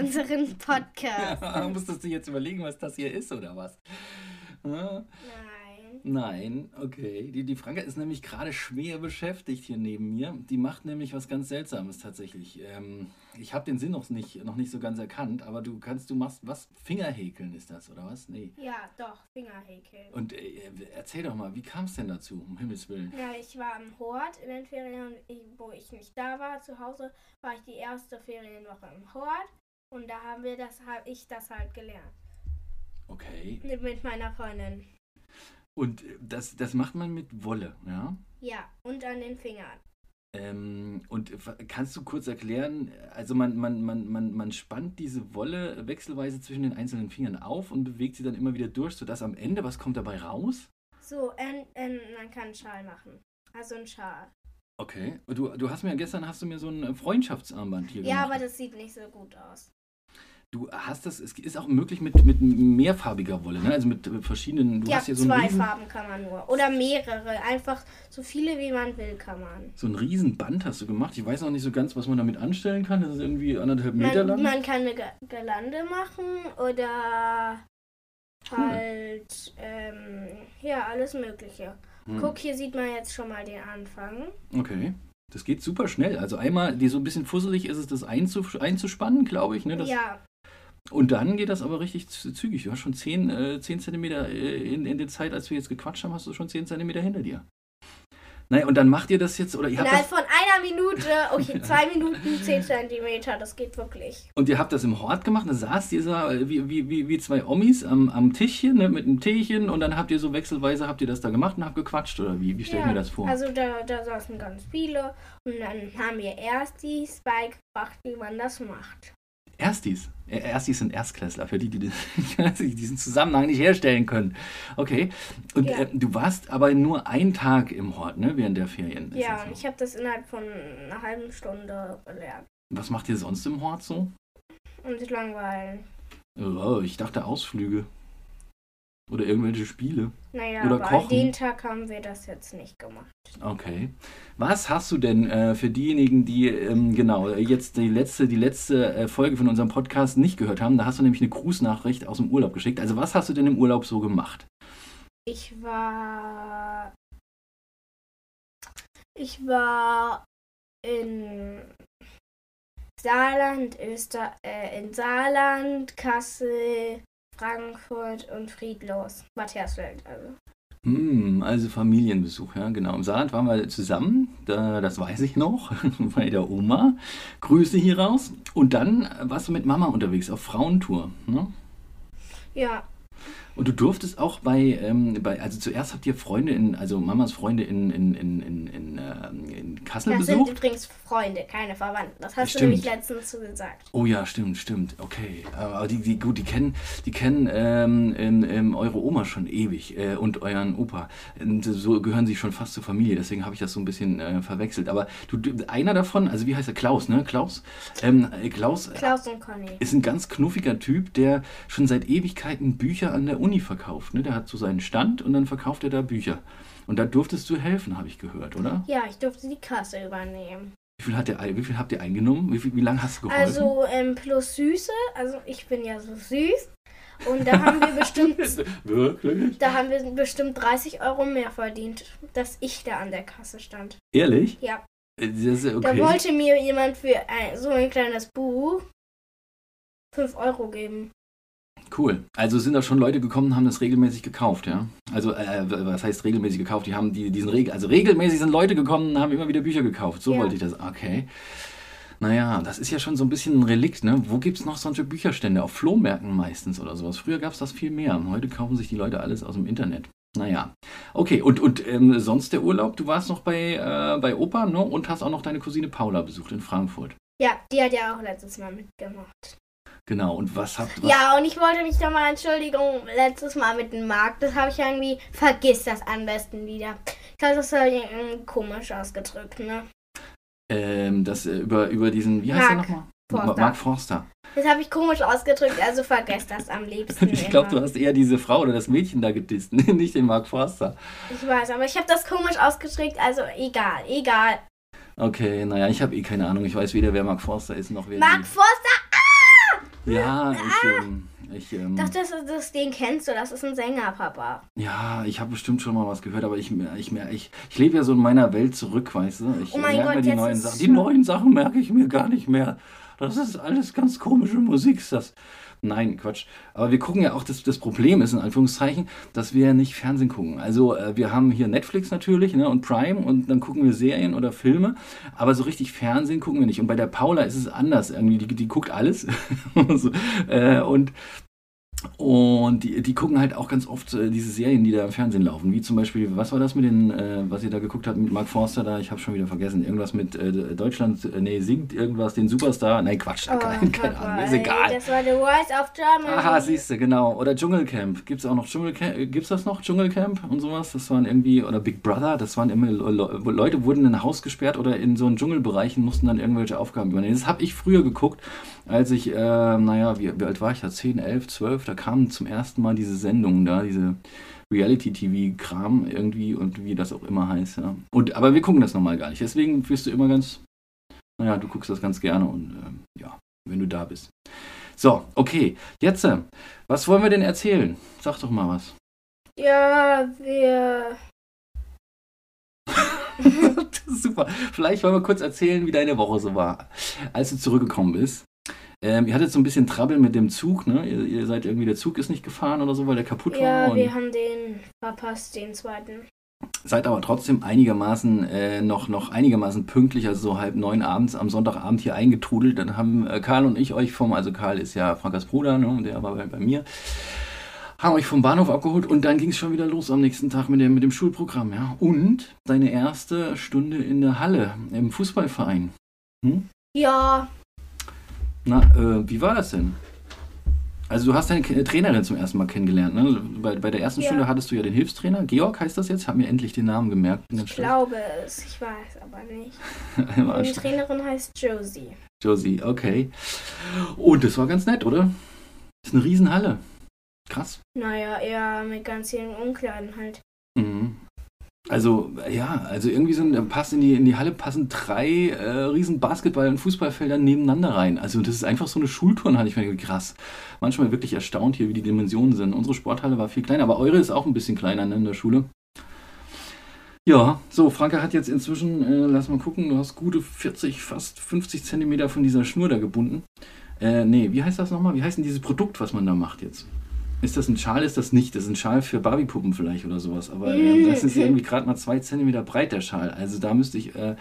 unserem Podcast. Musstest du jetzt überlegen, was das hier ist oder was? Ja, Nein. Nein, okay. Die, die Franka ist nämlich gerade schwer beschäftigt hier neben mir. Die macht nämlich was ganz Seltsames tatsächlich. Ähm, ich habe den Sinn noch nicht, noch nicht so ganz erkannt, aber du kannst, du machst was? Fingerhäkeln ist das, oder was? Nee. Ja, doch, Fingerhäkeln. Und äh, erzähl doch mal, wie kam es denn dazu, um Himmels Willen? Ja, ich war am Hort in den Ferien, wo ich nicht da war, zu Hause, war ich die erste Ferienwoche im Hort. Und da haben wir das, habe ich das halt gelernt. Okay. Mit, meiner Freundin. Und das, das macht man mit Wolle, ja? Ja, und an den Fingern. Ähm, und kannst du kurz erklären, also man, man, man, man, man spannt diese Wolle wechselweise zwischen den einzelnen Fingern auf und bewegt sie dann immer wieder durch, sodass am Ende, was kommt dabei raus? So, ähm, ähm, man kann einen Schal machen. Also einen Schal. Okay. Du, du hast mir gestern hast du mir so ein Freundschaftsarmband hier Ja, gemacht. aber das sieht nicht so gut aus. Du hast das, es ist auch möglich mit, mit mehrfarbiger Wolle, ne? Also mit verschiedenen, du ja, hast hier so zwei riesen, Farben kann man nur. Oder mehrere. Einfach so viele wie man will kann man. so ein riesen Band hast du gemacht. Ich weiß noch nicht so ganz, was man damit anstellen kann. Das ist irgendwie anderthalb Meter Man, lang. man kann eine Gelande machen oder halt, ähm, ja, alles Mögliche. Hm. Guck, hier sieht man jetzt schon mal den Anfang. Okay. Das geht super schnell. Also einmal, die so ein bisschen fusselig ist es, das einzuspannen, glaube ich. Ne? Das, ja, Und dann geht das aber richtig zügig. Du hast schon 10, äh, 10 Zentimeter äh, in, in der Zeit, als wir jetzt gequatscht haben, hast du schon 10 Zentimeter hinter dir. Naja, und dann macht ihr das jetzt, oder ihr habt innerhalb das, von einer Minute, okay, zwei Minuten, zehn Zentimeter, das geht wirklich. und ihr habt das im Hort gemacht, da saßt ihr so äh, wie, wie, wie, zwei Omis am, am Tischchen ne, mit einem Teechen und dann habt ihr so wechselweise, habt ihr das da gemacht und habt gequatscht, oder wie? Wie stelle ich mir das vor? Also da, da saßen ganz viele und dann haben wir erst die Spike gebracht, wie man das macht. Erstis. Äh, Erstis sind Erstklässler, für die, die den- die diesen Zusammenhang nicht herstellen können. Okay. Und Ja. äh, du warst aber nur einen Tag im Hort, ne, während der Ferien. Ja, das und so? ich habe das innerhalb von einer halben Stunde gelernt. Was macht ihr sonst im Hort so? Und langweilen. Oh, ich dachte Ausflüge. Oder irgendwelche Spiele. Naja, Oder aber kochen. den Tag haben wir das jetzt nicht gemacht. Okay. Was hast du denn äh, für diejenigen, die ähm, genau äh, jetzt die letzte, die letzte äh, Folge von unserem Podcast nicht gehört haben? Da hast du nämlich eine Grußnachricht aus dem Urlaub geschickt. Also was hast du denn im Urlaub so gemacht? Ich war. Ich war in Saarland, Öster, äh, in Saarland, Kassel, Frankfurt und Friedlos. Bad Hersfeld, also. Hm, also Familienbesuch, ja, genau. Im Saarland waren wir zusammen, da, das weiß ich noch, bei der Oma. Grüße hier raus. Und dann warst du mit Mama unterwegs auf Frauentour. Ne? Ja, Und du durftest auch bei, ähm, bei, also zuerst habt ihr Freunde in, also Mamas Freunde in, in, in, in, in, ähm, in Kassel das sind besucht. übrigens Freunde, keine Verwandten. Das hast Stimmt. du nämlich letztens so gesagt. Oh ja, stimmt, stimmt. Okay. Aber die, die, gut, die kennen, die kennen ähm, ähm, ähm, eure Oma schon ewig äh, und euren Opa. Und so gehören sie schon fast zur Familie. Deswegen habe ich das so ein bisschen äh, verwechselt. Aber du, einer davon, also wie heißt er? Klaus, ne? Klaus? Ähm, äh, Klaus äh, Klaus und Conny. ist ein ganz knuffiger Typ, der schon seit Ewigkeiten Bücher an der Uni verkauft. Ne? Der hat so seinen Stand und dann verkauft er da Bücher. Und da durftest du helfen, habe ich gehört, oder? Ja, ich durfte die Kasse übernehmen. Wie viel, hat der, wie viel habt ihr eingenommen? Wie, viel, wie lange hast du geholfen? Also ähm, plus Süße, also ich bin ja so süß. Und da haben wir bestimmt, Wirklich? da haben wir bestimmt 30 Euro mehr verdient, dass ich da an der Kasse stand. Ehrlich? Ja. Äh, Das ist Da okay. wollte mir jemand für ein, so ein kleines Buch 5 Euro geben. Cool. Also sind da schon Leute gekommen und haben das regelmäßig gekauft, ja? Also, äh, was heißt regelmäßig gekauft? Die haben die, diesen Regel, also regelmäßig sind Leute gekommen und haben immer wieder Bücher gekauft. So Ja. wollte ich das. Okay. Naja, das ist ja schon so ein bisschen ein Relikt, ne? Wo gibt es noch solche Bücherstände? Auf Flohmärkten meistens oder sowas. Früher gab es das viel mehr. Heute kaufen sich die Leute alles aus dem Internet. Naja. Okay, und, und ähm, sonst der Urlaub? Du warst noch bei, äh, bei Opa, ne? Und hast auch noch deine Cousine Paula besucht in Frankfurt. Ja, die hat ja auch letztes Mal mitgemacht. Genau. Und was habt was, Ja, und ich wollte mich doch mal Entschuldigung, letztes Mal mit dem Markt, das habe ich irgendwie, vergiss das am besten wieder. Ich habe das irgendwie komisch ausgedrückt, ne? Ähm, das äh, über, über diesen, wie heißt der Marc. nochmal? Forster. Mark Forster. Das habe ich komisch ausgedrückt, also vergesst das am liebsten. Ich glaube, du hast eher diese Frau oder das Mädchen da gedisst, nicht den Mark Forster. Ich weiß, aber ich habe das komisch ausgedrückt, also egal, egal. Okay, naja, ich habe eh keine Ahnung. Ich weiß weder, wer Mark Forster ist, noch wer. Mark Forster. Ja, ich. Ähm, ich ähm, dachte, das, das, den kennst du, das ist ein Sänger, Papa. ja, ich habe bestimmt schon mal was gehört, aber ich, ich, ich, ich, lebe ja so in meiner Welt zurück, weißt du? Ich Oh mein merke Gott, die jetzt neuen Sachen. Die neuen Sachen merke ich mir gar nicht mehr. Das ist alles ganz komische Musik. ist Das. Nein, Quatsch. Aber wir gucken ja auch, das, das Problem ist in Anführungszeichen, dass wir nicht Fernsehen gucken. Also äh, wir haben hier Netflix natürlich ne, und Prime und dann gucken wir Serien oder Filme, aber so richtig Fernsehen gucken wir nicht. Und bei der Paula ist es anders irgendwie. Die, die guckt alles. so, äh, und und die, die gucken halt auch ganz oft äh, diese Serien, die da im Fernsehen laufen. Wie zum Beispiel, was war das mit den, äh, was ihr da geguckt habt mit Mark Forster da? Ich habe schon wieder vergessen. Irgendwas mit äh, Deutschland, äh, nee, singt irgendwas den Superstar. Nein, Quatsch, keine, keine Papa, Ahnung, ist egal. Das war The Rise of Germany. Aha, siehst du, genau. Oder Dschungelcamp. Gibt es auch noch Dschungelcamp? äh, Gibt's das noch, Dschungelcamp und sowas? Das waren irgendwie, oder Big Brother, das waren immer, Le Le Leute wurden in ein Haus gesperrt oder in so einen Dschungelbereich und mussten dann irgendwelche Aufgaben übernehmen. Das habe ich früher geguckt, als ich, äh, naja, wie, wie alt war ich da? 10, 11, 12, da kamen zum ersten Mal diese Sendungen da, diese Reality-TV-Kram irgendwie und wie das auch immer heißt, ja. Und, aber wir gucken das normal gar nicht. Deswegen wirst du immer ganz, naja, du guckst das ganz gerne und ähm, ja, wenn du da bist. So, okay. Jetzt, äh, was wollen wir denn erzählen? Sag doch mal was. Ja, wir. Das ist Super. Vielleicht wollen wir kurz erzählen, wie deine Woche so war, als du zurückgekommen bist. Ähm, ihr hattet so ein bisschen Trouble mit dem Zug, ne? Ihr, ihr seid irgendwie, der Zug ist nicht gefahren oder so, weil der kaputt war. Ja, wir haben den verpasst, den zweiten. seid aber trotzdem einigermaßen äh, noch, noch einigermaßen pünktlich, also so halb neun abends am Sonntagabend hier eingetrudelt. Dann haben äh, Karl und ich euch vom, also Karl ist ja Frankas Bruder, ne? und der war bei, bei mir, haben euch vom Bahnhof abgeholt und dann ging es schon wieder los am nächsten Tag mit dem, mit dem Schulprogramm, ja. Und deine erste Stunde in der Halle im Fußballverein. Ja, Na, äh, wie war das denn? Also du hast deine K- Trainerin zum ersten Mal kennengelernt, ne? Bei, bei der ersten Ja. Stunde hattest du ja den Hilfstrainer. Georg heißt das jetzt? Hab mir endlich den Namen gemerkt. Ich glaube es. Ich weiß aber nicht. Die Trainerin heißt Josie. Josie, okay. Und das war ganz nett, oder? ist eine Riesenhalle. Krass. Naja, eher mit ganz vielen Umkleiden halt. Also, ja, also irgendwie ein, passt in die, in die Halle passen drei äh, riesen Basketball- und Fußballfelder nebeneinander rein. Also das ist einfach so eine Schulturnhalle. Ich finde, krass. Manchmal wirklich erstaunt hier, wie die Dimensionen sind. Unsere Sporthalle war viel kleiner, aber eure ist auch ein bisschen kleiner ne, in der Schule. Ja, so, Franke hat jetzt inzwischen, äh, lass mal gucken, du hast gute 40, fast 50 Zentimeter von dieser Schnur da gebunden. Äh, nee, wie heißt das nochmal? Wie heißt denn dieses Produkt, was man da macht jetzt? Ist das ein Schal? Ist das nicht? Das ist ein Schal für Barbiepuppen vielleicht oder sowas. Aber ähm, das ist irgendwie gerade mal zwei Zentimeter breit, der Schal. Also da müsste ich, äh,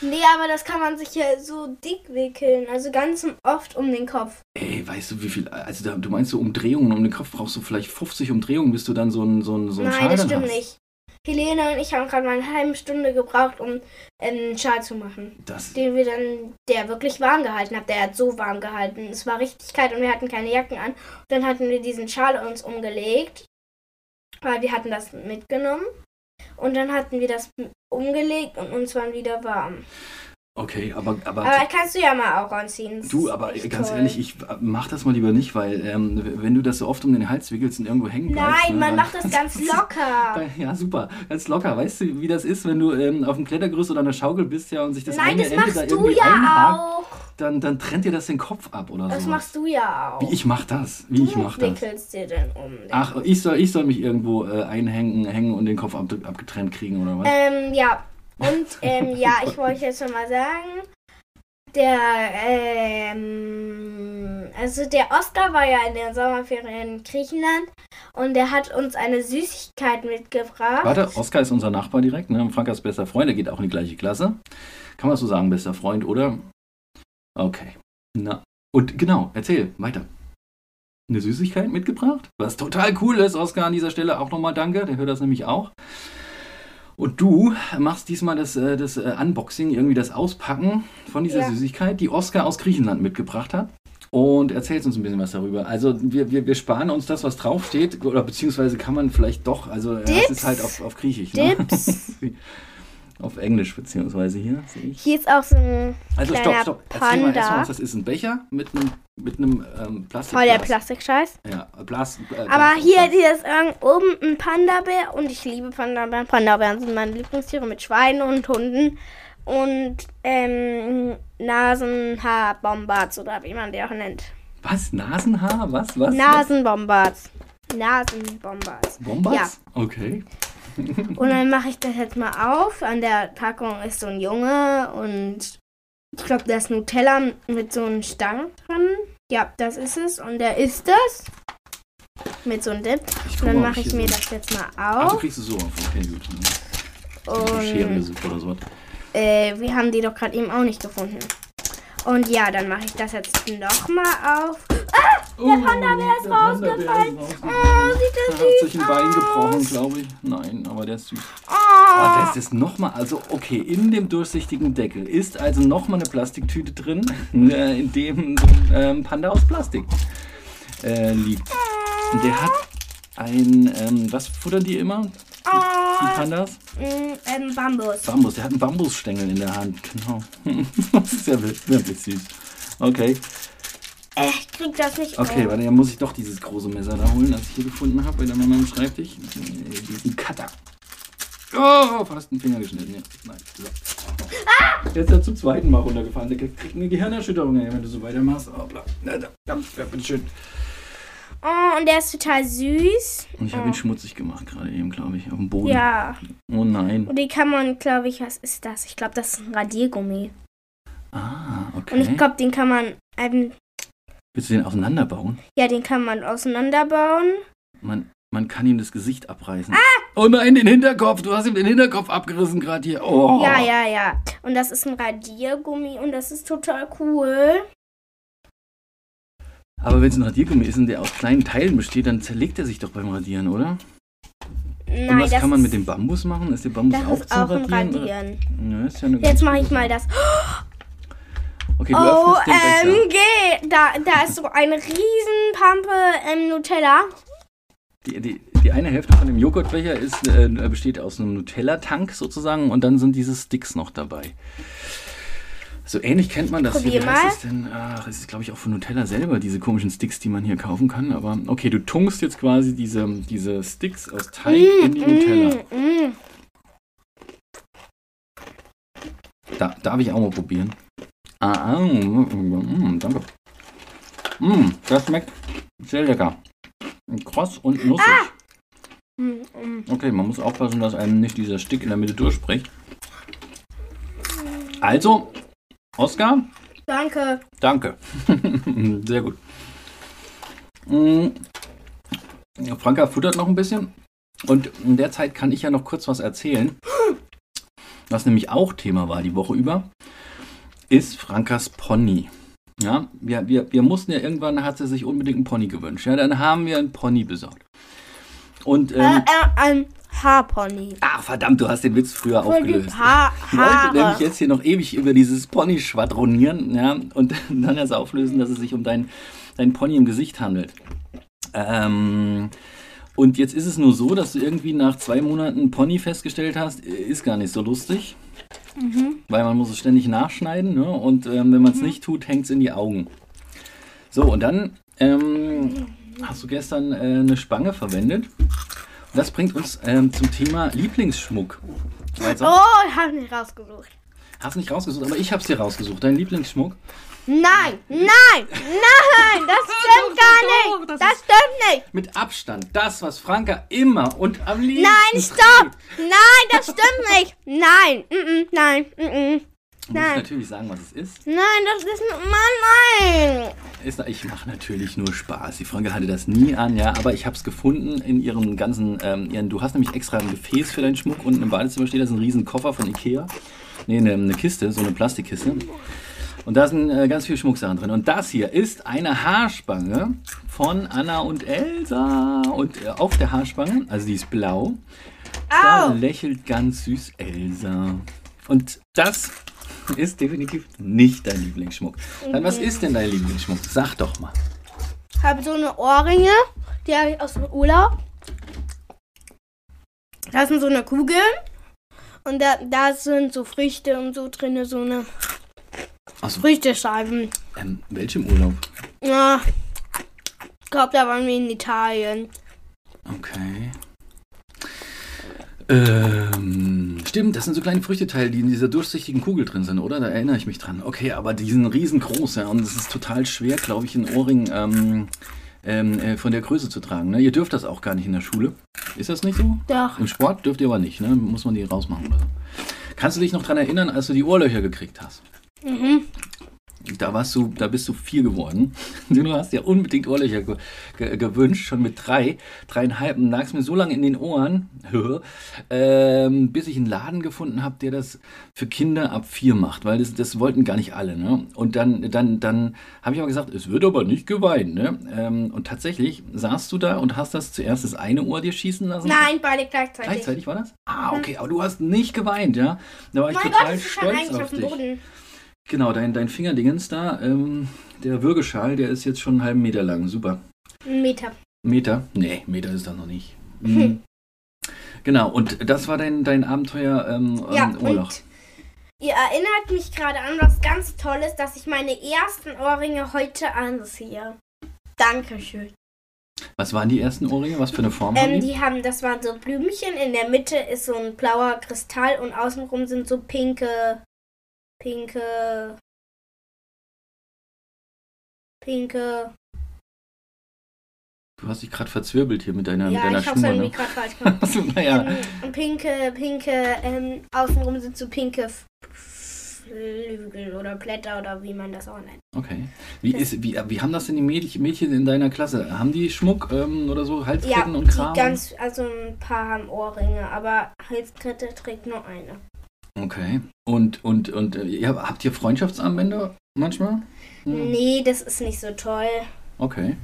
Nee, aber das kann man sich ja so dick wickeln. Also ganz oft um den Kopf. ey, weißt du, wie viel, also da, du meinst so Umdrehungen um den Kopf, brauchst du vielleicht 50 Umdrehungen, bis du dann so ein, so ein, so ein Nein, Schal das stimmt hast. nicht. Helene und ich haben gerade mal eine halbe Stunde gebraucht, um ähm, einen Schal zu machen. Das, Den wir dann, der wirklich warm gehalten hat. Der hat so warm gehalten. Es war richtig kalt und wir hatten keine Jacken an. dann hatten wir diesen Schal uns umgelegt. Weil wir hatten das mitgenommen. Und dann hatten wir das umgelegt und uns waren wieder warm. Okay, aber, aber, Aber kannst du ja mal auch anziehen. Das du, aber ganz toll. ehrlich, ich äh, mach das mal lieber nicht, weil ähm, wenn du das so oft um den Hals wickelst und irgendwo hängen bleibst. Nein, ne, man macht das ganz locker. Ja, super, ganz locker. Weißt du, wie das ist, wenn du ähm, auf dem Klettergerüst oder an der Schaukel bist ja und sich das Nein, eine das Ende machst da du irgendwie ja einhakt, auch. dann, dann trennt dir das den Kopf ab oder Das so. machst du ja auch. Wie ich mach das? Wie ich du mach das? wickelst dir denn um. den Ach, ich soll, ich soll mich irgendwo äh, einhängen hängen und den Kopf ab, abgetrennt kriegen oder was? Ähm, ja. Und, ähm, ja, ich wollte jetzt schon mal sagen, der, ähm, also der Oscar war ja in den Sommerferien in Griechenland und der hat uns eine Süßigkeit mitgebracht. Warte, Oskar ist unser Nachbar direkt, ne? Frankas bester Freund, der geht auch in die gleiche Klasse. Kann man so sagen, bester Freund, oder? Okay. Na, und genau, erzähl, weiter. Eine Süßigkeit mitgebracht? Was total cool ist, Oskar, an dieser Stelle auch nochmal danke, der hört das nämlich auch. Und du machst diesmal das, äh, das äh, Unboxing, irgendwie das Auspacken von dieser Ja. Süßigkeit, die Oskar aus Griechenland mitgebracht hat. Und erzählst uns ein bisschen was darüber. Also wir, wir, wir sparen uns das, was draufsteht, oder beziehungsweise kann man vielleicht doch, also es Dips. ist halt auf, auf Griechisch. Ne? Auf Englisch beziehungsweise hier, sehe ich. Hier ist auch so ein Also kleiner stopp, stopp. Erzähl mal erstmal, Panda. was das ist. Ein Becher mit einem mit einem ähm, Plastik. Voll der Plastikscheiß. Ja, Plas, äh, Aber Plastik- hier, ist ähm, oben ein Panda-Bär und ich liebe Panda-Bären. Panda-Bären sind meine Lieblingstiere mit Schweinen und Hunden und ähm, Nasenhaar-Bombards oder wie man die auch nennt. Was? Nasenhaar? Was? Was? Nasenbombards. Nasenbombards. Bombas? Ja. Okay. Und dann mache ich das jetzt mal auf. An der Packung ist so ein Junge und ich glaube, da ist Nutella mit so einem Stang dran. Ja, das ist es. Und der ist das. Mit so einem Dip. Ich Und guck dann mache ich hier mir so- das jetzt mal Ach, du auf. kriegst es so auf. Okay, gut. Und gesucht oder so. äh, wir haben die doch gerade eben auch nicht gefunden. Und ja, dann mache ich das jetzt nochmal auf. Oh, Der Panda-Bär ist der rausgefallen. Oh, sieht Er das hat sich süß ein Bein aus. gebrochen, glaube ich. Nein, aber der ist süß. Oh, Oh. das ist nochmal, also okay, in dem durchsichtigen Deckel ist also nochmal eine Plastiktüte drin, äh, in dem ein ähm, Panda aus Plastik äh, liegt. Und der hat ein, ähm, was futtern die immer? Oh, Pandas? mm, ähm, Bambus. Bambus, der hat einen Bambusstängel in der Hand, genau. das ist ja wirklich, süß. Okay, Äh, ich krieg das nicht okay, auf. warte, dann muss ich doch dieses große Messer da holen, das ich hier gefunden habe bei der Mama am Schreibtisch. Äh, Diesen Cutter. Oh, fast einen Finger geschnitten. Ja. Nein. So. Jetzt ist er zum zweiten Mal runtergefallen. Der kriegt eine Gehirnerschütterung, wenn du so weitermachst. Oh, bla. Ja, bitteschön. Oh, und der ist total süß. Und ich habe ihn schmutzig gemacht, gerade eben, glaube ich, auf dem Boden. Ja. Oh nein. Und die kann man, glaube ich, was ist das? Ich glaube, das ist ein Radiergummi. Ah, Und okay. ich glaube, den kann man, ähm, Willst du den auseinanderbauen? ja, den kann man auseinanderbauen. Man, man kann ihm das Gesicht abreißen. Oh nein, den Hinterkopf. Du hast ihm den Hinterkopf abgerissen gerade hier. Oh. Ja, ja, ja. Und das ist ein Radiergummi und das ist total cool. Aber wenn es ein Radiergummi ist und der aus kleinen Teilen besteht, dann zerlegt er sich doch beim Radieren, oder? Nein, und was das kann man mit dem Bambus machen? Ist der Bambus Das auch ist zum auch ein Radieren? Radieren. Ja, ist ja eine Jetzt mache ich mal das. Okay, du. OMG! Da, da ist so eine riesen Pampe ähm, Nutella. Die, die, die eine Hälfte von dem Joghurtbecher ist, äh, besteht aus einem Nutella-Tank sozusagen und dann sind diese Sticks noch dabei. So ähnlich kennt man das Probier. Wie heißt es denn? Ach, es ist glaube ich auch von Nutella selber, diese komischen Sticks, die man hier kaufen kann. Aber okay, du tunkst jetzt quasi diese, diese Sticks aus Teig in die Nutella. Mm, mm. Da, darf ich auch mal probieren? Ah, ah mm, mm, danke. Mm, das schmeckt sehr lecker. Kross und nussig. Mm, mm. Okay, man muss aufpassen, dass einem nicht dieser Stick in der Mitte durchspricht. Also, Oskar, Danke. danke. Sehr gut. Mm, Franka futtert noch ein bisschen. Und in der Zeit kann ich ja noch kurz was erzählen. Was nämlich auch Thema war die Woche über, ist Frankas Pony. Ja, wir, wir, wir mussten ja irgendwann, hat sie sich unbedingt einen Pony gewünscht. Ja, dann haben wir einen Pony besorgt. Und, ähm, Äh, äh, ein Haarpony. ach verdammt, du hast den Witz früher Voll aufgelöst. ha Ich wollte nämlich Haare. jetzt hier noch ewig über dieses Pony schwadronieren, ja, und dann erst auflösen, dass es sich um dein, dein Pony im Gesicht handelt. Ähm, und jetzt ist es nur so, dass du irgendwie nach zwei Monaten Pony festgestellt hast, äh, ist gar nicht so lustig, Mhm. weil man muss es ständig nachschneiden, ne? und ähm, wenn man es nicht tut, hängt es in die Augen. So, und dann ähm, hast du gestern äh, eine Spange verwendet. Das bringt uns ähm, zum Thema Lieblingsschmuck. Sonst- Oh, ich habe nicht rausgesucht. Hast nicht rausgesucht, aber ich hab's dir rausgesucht. Dein Lieblingsschmuck? Nein, nein, nein, das stimmt gar nicht. das Das stimmt nicht. Mit Abstand. Das, was Franka immer und am liebsten Nein, stopp. Nein, das stimmt nicht. Nein, mm, mm, nein, mm, mm. Du musst Nein. natürlich sagen, was es ist. Nein, das ist Mann, nein. ist ich mache natürlich nur Spaß. Die Franka hatte das nie an, ja, aber ich habe es gefunden in ihrem ganzen, ähm, ihren, du hast nämlich extra ein Gefäß für deinen Schmuck. Unten im Badezimmer steht da ist ein riesen Koffer von Ikea. Nee, eine, eine Kiste, so eine Plastikkiste. Und da sind äh, ganz viele Schmucksachen drin. Und das hier ist eine Haarspange von Anna und Elsa. Und äh, auf der Haarspange, also die ist blau, da Au. lächelt ganz süß Elsa. Und das ist definitiv nicht dein Lieblingsschmuck. Dann was ist denn dein Lieblingsschmuck? Sag doch mal. Ich habe so eine Ohrringe, die habe ich aus dem Urlaub. Das sind so eine Kugel. Und da, da sind so Früchte und so drin, so eine Achso, Früchtescheiben. ähm, welchem Urlaub? Ja, ich glaube, da waren wir in Italien. Okay. Ähm, stimmt, das sind so kleine Früchteteile, die in dieser durchsichtigen Kugel drin sind, oder? Da erinnere ich mich dran. Okay, aber die sind riesengroß, ja, und es ist total schwer, glaube ich, einen Ohrring ähm, ähm, äh, von der Größe zu tragen. Ne? Ihr dürft das auch gar nicht in der Schule. Ist das nicht so? Doch. Im Sport dürft ihr aber nicht, ne? Muss man die rausmachen oder so. Kannst du dich noch dran erinnern, als du die Ohrlöcher gekriegt hast? Mhm. Da warst du, da bist du vier geworden. Du hast ja unbedingt Ohrlöcher ge ge gewünscht, schon mit drei, dreieinhalb. Und lagst mir so lange in den Ohren, ähm, bis ich einen Laden gefunden habe, der das für Kinder ab vier macht, weil das, das wollten gar nicht alle. Ne? Und dann, dann, dann habe ich aber gesagt, es wird aber nicht geweint. Ne? Ähm, und tatsächlich saßt du da und hast das zuerst das eine Ohr dir schießen lassen. Nein, beide gleichzeitig. Gleichzeitig war das? Ah, okay, aber du hast nicht geweint, ja? Da war ich mein total Gott, schon stolz auf dich. Boden. Genau, dein, dein Fingerdingens da, ähm, der Würgeschal, der ist jetzt schon einen halben Meter lang. Super. Ein Meter. Meter? Nee, Meter ist das noch nicht. Hm. Mhm. Genau, und das war dein, dein Abenteuer ähm, Ja, ähm, Urlaub. und ihr erinnert mich gerade an was ganz Tolles, dass ich meine ersten Ohrringe heute anziehe. Dankeschön. Was waren die ersten Ohrringe? Was für eine Form haben Ähm, die? die haben, das waren so Blümchen, in der Mitte ist so ein blauer Kristall und außenrum sind so pinke, pinke, pinke. Du hast dich gerade verzwirbelt hier mit deiner, ja, mit deiner ich hab's Stimme, irgendwie ne? gerade falsch gemacht. Also, naja, ähm, pinke, pinke, ähm, außenrum sind so pinke Flügel oder Blätter oder wie man das auch nennt. okay. Wie, ist, wie, wie haben das denn die Mädchen, Mädchen in deiner Klasse? Haben die Schmuck ähm, oder so, Ja, Halsketten und Kram? ganz, also ein paar haben Ohrringe, aber Halskette trägt nur eine. Okay. Und, und, und äh, ja, habt ihr Freundschaftsarmbänder manchmal? Hm. Nee, das ist nicht so toll. Okay.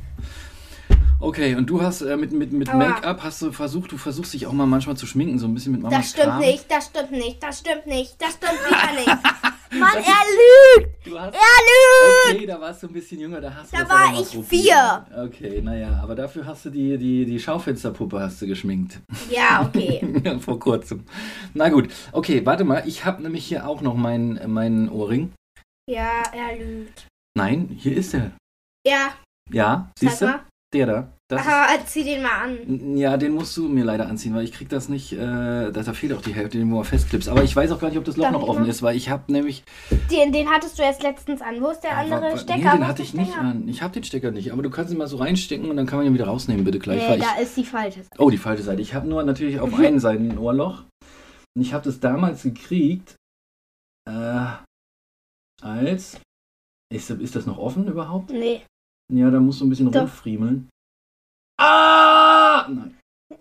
Okay, und du hast äh, mit, mit, mit. Make-up hast du versucht, du versuchst dich auch mal manchmal zu schminken, so ein bisschen mit Mamas Das stimmt Kram. nicht, das stimmt nicht, das stimmt nicht, das stimmt wieder nicht. Mann, er lügt! Du hast, Er lügt! okay, da warst du ein bisschen jünger, da hast du Da war ich probiert. vier. Okay, naja, aber dafür hast du die, die, die Schaufensterpuppe hast du geschminkt. Ja, okay. Vor kurzem. Na gut, okay, warte mal, ich habe nämlich hier auch noch meinen meinen Ohrring. Ja, er lügt. Nein, hier ist er. Ja, Ja, siehst du? Der da. Das Aha, zieh den mal an. Ja, den musst du mir leider anziehen, weil ich krieg das nicht, äh, da, fehlt auch die Hälfte, den du mal festklippst. Aber ich weiß auch gar nicht, ob das Loch Darf noch ich offen mal? ist, weil ich habe nämlich... Den, den hattest du erst letztens an. Wo ist der andere wa- wa- Stecker? Nee, den hatte ich nicht an. Ich habe den Stecker nicht, aber du kannst ihn mal so reinstecken und dann kann man ihn wieder rausnehmen, bitte gleich. Nee, ich, da ist die falsche. oh, die falsche Seite. Ich habe nur natürlich auf einen Seite ein Ohrloch. Und ich habe das damals gekriegt, äh, als... Ist, ist das noch offen überhaupt? Nee. Ja, da musst du ein bisschen Doch. rumfriemeln. Ah! Nein,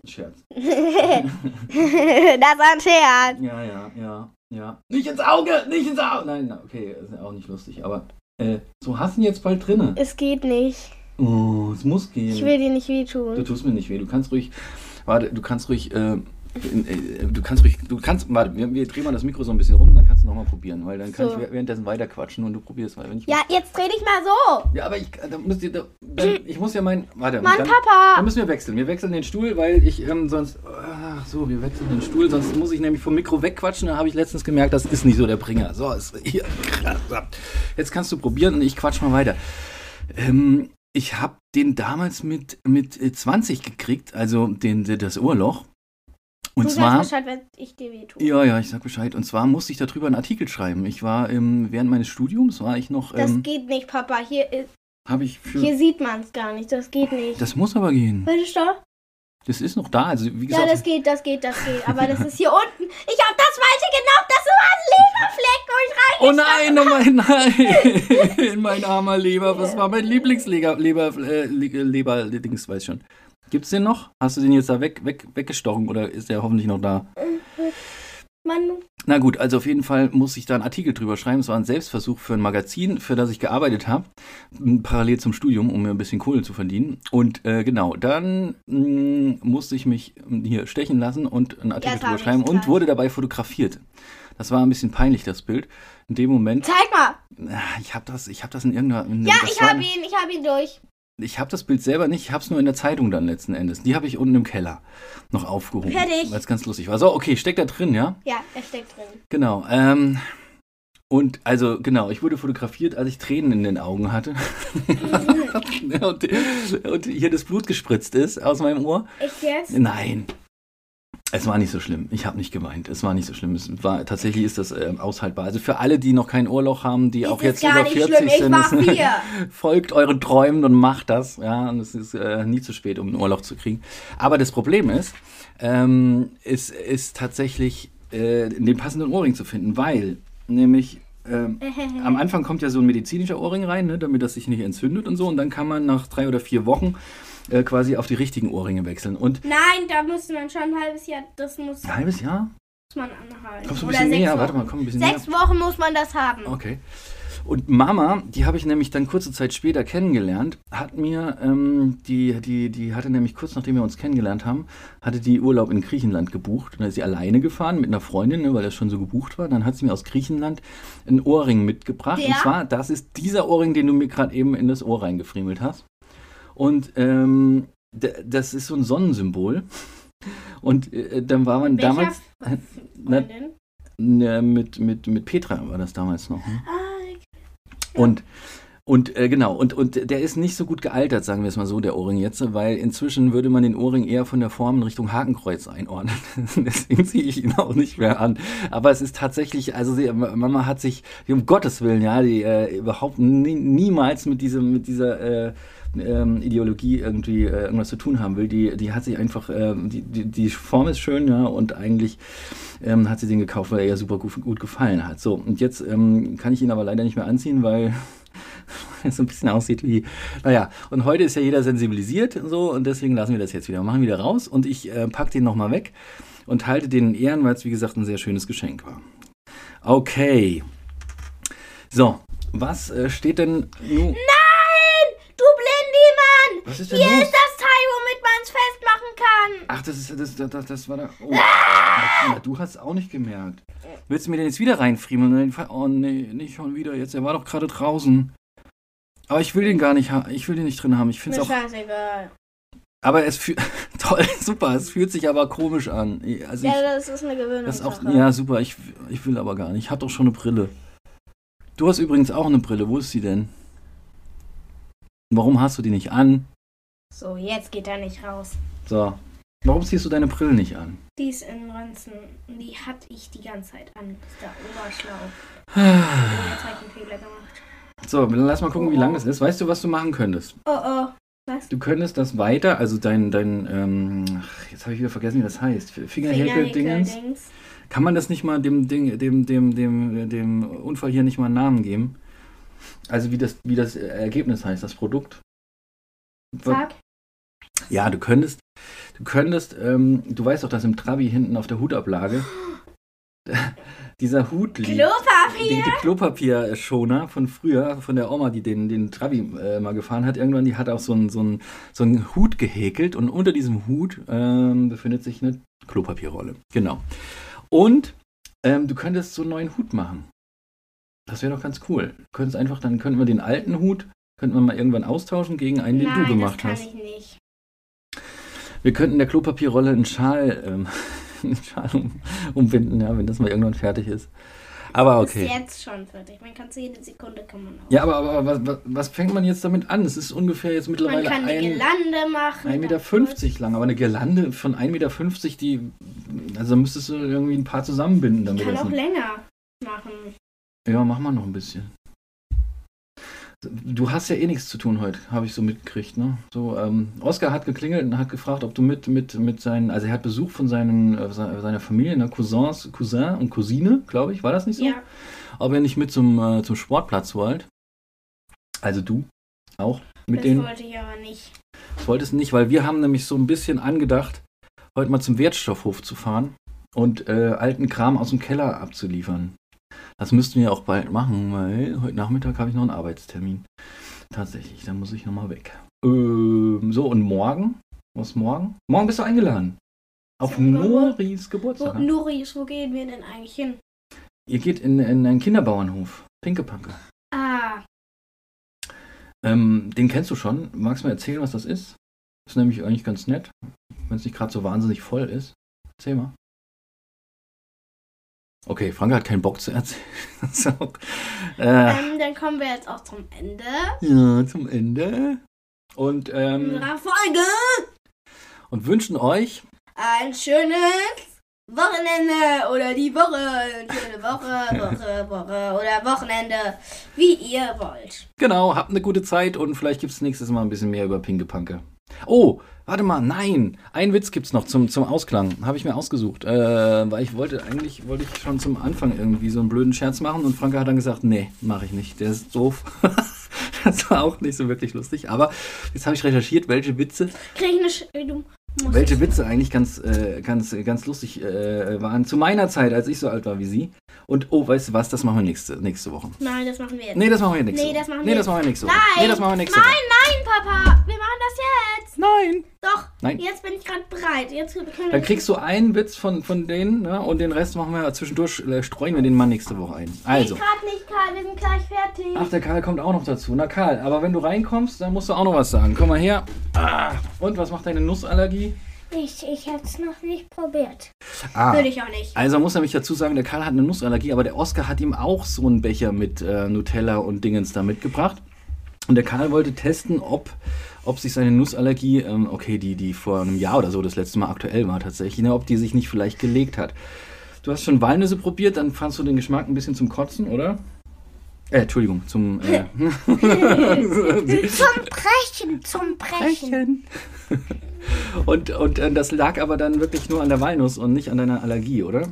Scherz. das war ein Scherz. Ja, ja, ja, ja. Nicht ins Auge, nicht ins Auge. Nein, na, okay, ist auch nicht lustig. Aber äh, so hast du ihn jetzt bald drinne. Es geht nicht. Oh, es muss gehen. Ich will dir nicht Du wehtun. tust mir nicht weh. Du kannst ruhig. Warte, du kannst ruhig. Äh, du kannst ruhig. Du kannst. Warte, wir, wir drehen mal das Mikro so ein bisschen rum, dann kannst du nochmal probieren, weil dann kann So. ich währenddessen weiter quatschen und du probierst, ich. Ja, jetzt dreh dich mal so. Ja, aber ich, da ihr, da, dann, ich muss ja mein. Warte, Mann, dann, Papa. Dann müssen wir wechseln. Wir wechseln den Stuhl, weil ich ähm, sonst. Ach so, wir wechseln den Stuhl, sonst muss ich nämlich vom Mikro wegquatschen. Da habe ich letztens gemerkt, das ist nicht so der Bringer. So, ist hier. krass. Jetzt kannst du probieren und ich quatsch mal weiter. Ähm, ich habe den damals mit, mit äh, 20 gekriegt, also den, den, das Ohrloch. Und du zwar. sagst Bescheid, wenn ich dir wehtue. Ja, ja, ich sag Bescheid. Und zwar musste ich darüber einen Artikel schreiben. Ich war ähm, während meines Studiums war ich noch. Das Ähm, geht nicht, Papa. Hier, ist- habe ich für. hier sieht man es gar nicht. Das geht nicht. das muss aber gehen. Bitte stopp. Das ist noch da. Also wie Ja, gesagt. das geht, das geht, das geht. Aber das ist hier unten. Ich hab das falsche genommen. Das war ein Leberfleck, wo ich. Oh nein, oh mein, nein! mein armer Leber, was war mein Lieblingsleber, Leber, äh, Le- Leber, Dings, weiß schon. Gibt's den noch? Hast du den jetzt da weg, weg, weggestochen oder ist der hoffentlich noch da? Mann, Na gut, also auf jeden Fall muss ich da einen Artikel drüber schreiben. Es war ein Selbstversuch für ein Magazin, für das ich gearbeitet habe, parallel zum Studium, um mir ein bisschen Kohle zu verdienen. Und äh, genau, dann mh, musste ich mich hier stechen lassen und einen Artikel Ja, drüber schreiben und wurde dabei fotografiert. Das war ein bisschen peinlich, das Bild. In dem Moment, zeig mal. Ah, ich habe das, ich habe das in irgendeiner. In Ja, ich war- hab ihn, ich hab ihn durch. Ich habe das Bild selber nicht, ich habe es nur in der Zeitung dann letzten Endes. Die habe ich unten im Keller noch aufgehoben. Fertig. Weil es ganz lustig war. So, okay, steckt da drin, ja? Ja, er steckt drin. Genau. Ähm, und also, genau, ich wurde fotografiert, als ich Tränen in den Augen hatte. und, und hier das Blut gespritzt ist aus meinem Ohr. Echt jetzt? Nein. Es war nicht so schlimm. Ich habe nicht geweint. Es war nicht so schlimm. Es war tatsächlich ist das ähm, aushaltbar. Also für alle, die noch kein Ohrloch haben, die Ist auch es jetzt über nicht 40 schlimm. Ich sind, ist- folgt euren Träumen und macht das. Ja, und es ist äh, nie zu spät, um ein Ohrloch zu kriegen. Aber das Problem ist, ähm, ist, ist tatsächlich äh, den passenden Ohrring zu finden, weil nämlich ähm, am Anfang kommt ja so ein medizinischer Ohrring rein, ne, damit das sich nicht entzündet und so. Und dann kann man nach drei oder vier Wochen äh, quasi auf die richtigen Ohrringe wechseln. Und Nein, da muss man schon ein halbes Jahr, das muss, ein halbes Jahr? muss man anhalten. Kommst du ein bisschen sechs näher? Wochen. Warte mal, komm ein bisschen Sechs Wochen muss man das haben. Okay. Und Mama, die habe ich nämlich dann kurze Zeit später kennengelernt, hat mir, ähm, die, die, die hatte nämlich kurz nachdem wir uns kennengelernt haben, hatte die Urlaub in Griechenland gebucht. Und dann ist sie alleine gefahren mit einer Freundin, ne, weil das schon so gebucht war. Dann hat sie mir aus Griechenland einen Ohrring mitgebracht. Und Der? zwar, das ist dieser Ohrring, den du mir gerade eben in das Ohr reingefriemelt hast. Und ähm, das ist so ein Sonnensymbol. Und äh, dann war man Welcher damals na, Freundin? ne, mit, mit, mit Petra war das damals noch. Ne? Ah, Und, und äh, genau, und, und der ist nicht so gut gealtert, sagen wir es mal so, der Ohrring jetzt, weil inzwischen würde man den Ohrring eher von der Form in Richtung Hakenkreuz einordnen. Deswegen ziehe ich ihn auch nicht mehr an. Aber es ist tatsächlich, also sie, Mama hat sich, um Gottes Willen, ja, die äh, überhaupt nie, niemals mit diesem, mit dieser äh, ähm, Ideologie irgendwie äh, irgendwas zu tun haben will. Die, die hat sich einfach, ähm, die, die, die Form ist schön, ja, und eigentlich ähm, hat sie den gekauft, weil er ihr super gut, gut gefallen hat. So, und jetzt ähm, kann ich ihn aber leider nicht mehr anziehen, weil er so ein bisschen aussieht wie, naja, und heute ist ja jeder sensibilisiert und so, und deswegen lassen wir das jetzt wieder. Machen wieder raus und ich äh, pack den nochmal weg und halte den in Ehren, weil es wie gesagt ein sehr schönes Geschenk war. Okay. So, was äh, steht denn nun? Nein! Was ist denn Hier los? ist das Teil, womit man es festmachen kann. Ach, das ist das, das, das, das war da. Oh. Na, du hast es auch nicht gemerkt. Willst du mir den jetzt wieder reinfriemeln? Oh nee, nicht schon wieder jetzt. Er war doch gerade draußen. Aber ich will den gar nicht haben. Ich will den nicht drin haben. Ich finde es auch. scheißegal. Aber es fühlt. Toll, super. Es fühlt sich aber komisch an. Also ich, Ja, das ist eine das ist auch. Ja, super. Ich, ich will aber gar nicht. Ich habe doch schon eine Brille. Du hast übrigens auch eine Brille. Wo ist sie denn? Warum hast du die nicht an? So, jetzt geht er nicht raus. So. Warum ziehst du deine Brille nicht an? Die ist in Ranzen. Die hatte ich die ganze Zeit an. Das ist der Oberschlau. Ah. Jetzt habe ich einen Fehler gemacht. So, lass mal gucken, wie lang das ist. Weißt du, was du machen könntest? Oh oh. Was? Du könntest das weiter, also dein, dein ähm, ach, jetzt habe ich wieder vergessen, wie das heißt. Fingerhäkel-Dingens. Kann man das nicht mal dem Ding, dem, dem, dem, dem Unfall hier nicht mal einen Namen geben? Also wie das, wie das Ergebnis heißt, das Produkt? Sag. Ja, du könntest, du könntest, ähm, du weißt doch, dass im Trabi hinten auf der Hutablage dieser Hut liegt. Die, Klopapier. die Klopapierschoner von früher, von der Oma, die den, den Trabi äh, mal gefahren hat, irgendwann, die hat auch so einen so einen- so einen Hut gehäkelt und unter diesem Hut ähm, befindet sich eine Klopapierrolle. Genau. Und ähm, du könntest so einen neuen Hut machen. Das wäre doch ganz cool. Du könntest einfach, dann könnten wir den alten Hut, könnten wir mal irgendwann austauschen gegen einen, den Nein, du gemacht das kann hast. ich nicht. Wir könnten der Klopapierrolle einen Schal, ähm, einen Schal um, umbinden, ja, wenn das mal irgendwann fertig ist. Aber okay. Ist jetzt schon fertig. Man kann es jede Sekunde kann man auch. Ja, aber, aber was, was, was fängt man jetzt damit an? Es ist ungefähr jetzt man mittlerweile kann eine ein, Girlande machen. 1,50 Meter lang, aber eine Girlande von 1,50 Meter, die, also müsstest du irgendwie ein paar zusammenbinden, Ich damit kann das auch länger machen. Ja, mach mal noch ein bisschen. Du hast ja eh nichts zu tun heute, habe ich so mitgekriegt, ne? So, ähm, Oskar hat geklingelt und hat gefragt, ob du mit, mit, mit seinen, also er hat Besuch von seinen, äh, se- seiner Familie, ne? Cousins, Cousin und Cousine, glaube ich, war das nicht so? Ja. Ob ihr nicht mit zum, äh, zum Sportplatz wollt. Also du auch mit das denen. wollte ich aber nicht. Ich wollte es nicht, weil wir haben nämlich so ein bisschen angedacht, heute mal zum Wertstoffhof zu fahren und äh, alten Kram aus dem Keller abzuliefern. Das müssten wir auch bald machen, weil heute Nachmittag habe ich noch einen Arbeitstermin. Tatsächlich, da muss ich nochmal weg. Ähm, so, und morgen? Was morgen? Morgen bist du eingeladen. Auf Wo, Geburtstag. Nuris, wo gehen wir denn eigentlich hin? Ihr geht in, in einen Kinderbauernhof. Pinkepacke. Ah, Ähm, den kennst du schon. Magst du mir erzählen, was das ist? Ist nämlich eigentlich ganz nett, wenn es nicht gerade so wahnsinnig voll ist. Erzähl mal. Okay, Frank hat keinen Bock zu erzählen. so. äh, Ähm, dann kommen wir jetzt auch zum Ende ja, zum Ende. Und, ähm, unserer Folge. und wünschen euch Ein schönes Wochenende oder die Woche. Eine schöne Woche, Woche, Woche oder Wochenende, wie ihr wollt. Genau, habt eine gute Zeit und vielleicht gibt es nächstes Mal ein bisschen mehr über Pinke Panke. Oh, warte mal, nein, ein Witz gibt's noch zum, zum Ausklang. Habe ich mir ausgesucht. Äh, weil ich wollte, eigentlich wollte ich schon zum Anfang irgendwie so einen blöden Scherz machen und Franka hat dann gesagt, nee, mache ich nicht, der ist doof. das war auch nicht so wirklich lustig. Aber jetzt habe ich recherchiert, welche Witze, Krieg ich eine Sch du welche Witze eigentlich ganz, äh, ganz, ganz lustig äh, waren zu meiner Zeit, als ich so alt war wie sie. Und oh, weißt du was, das machen wir nächste, nächste Woche. Nein, das machen wir jetzt. Nee, das machen wir nächste Nee, das machen nee, wir das machen wir nächste Woche. Nein, Nee, das machen wir nächste nein, Woche. nein, Papa. Wir machen Nein. Doch. Nein. Jetzt bin ich gerade bereit. Jetzt können wir Dann kriegst du einen Witz von, von denen ne? und den Rest machen wir zwischendurch, äh, streuen wir den mal nächste Woche ein. Also. Ich gerade nicht, Karl. Wir sind gleich fertig. Ach, der Karl kommt auch noch dazu. Na Karl, aber wenn du reinkommst, dann musst du auch noch was sagen. Komm mal her. Ah. Und was macht deine Nussallergie? Ich, ich habe es noch nicht probiert. Ah. Würde ich auch nicht. Also muss nämlich dazu sagen, der Karl hat eine Nussallergie, aber der Oskar hat ihm auch so einen Becher mit äh, Nutella und Dingens da mitgebracht. Und der Karl wollte testen, ob, ob sich seine Nussallergie, ähm, okay, die, die vor einem Jahr oder so das letzte Mal aktuell war tatsächlich, ne, ob die sich nicht vielleicht gelegt hat. Du hast schon Walnüsse probiert, dann fandst du den Geschmack ein bisschen zum Kotzen, oder? Äh, Entschuldigung, zum äh, Zum Brechen, zum Brechen. und, und äh, das lag aber dann wirklich nur an der Walnuss und nicht an deiner Allergie, oder?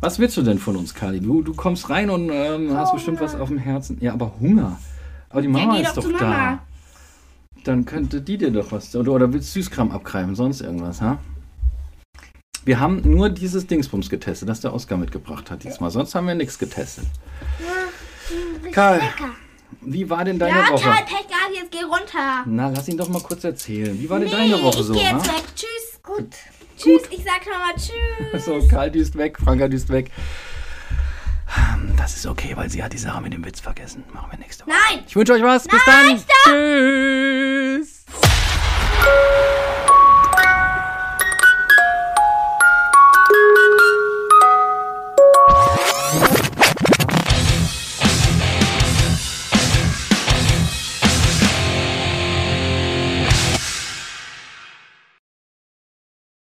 Was willst du denn von uns, Kali? Du, du kommst rein und ähm, hast bestimmt was auf dem Herzen. Ja, aber Hunger. Aber die Mama geh ist doch doch da. Dann könnte die dir doch was. Oder, oder willst du Süßkram abgreifen, sonst irgendwas, ha? Wir haben nur dieses Dingsbums getestet, das der Oskar mitgebracht hat diesmal. Sonst haben wir nichts getestet. Ja, Karl, lecker. Wie war denn deine Ja, Woche? Karl, Pech gehabt, jetzt geh runter. Na, lass ihn doch mal kurz erzählen. Wie war denn Nee, deine Woche ich so? geh ha? jetzt weg. Tschüss. Gut. Tschüss, ich sag nochmal Tschüss. So, Karl düst weg, Franka düst weg. Das ist okay, weil sie hat die Sache mit dem Witz vergessen. Machen wir nächste Woche. Nein! Ich wünsche euch was. Bis Nein, dann. Stopp. Tschüss.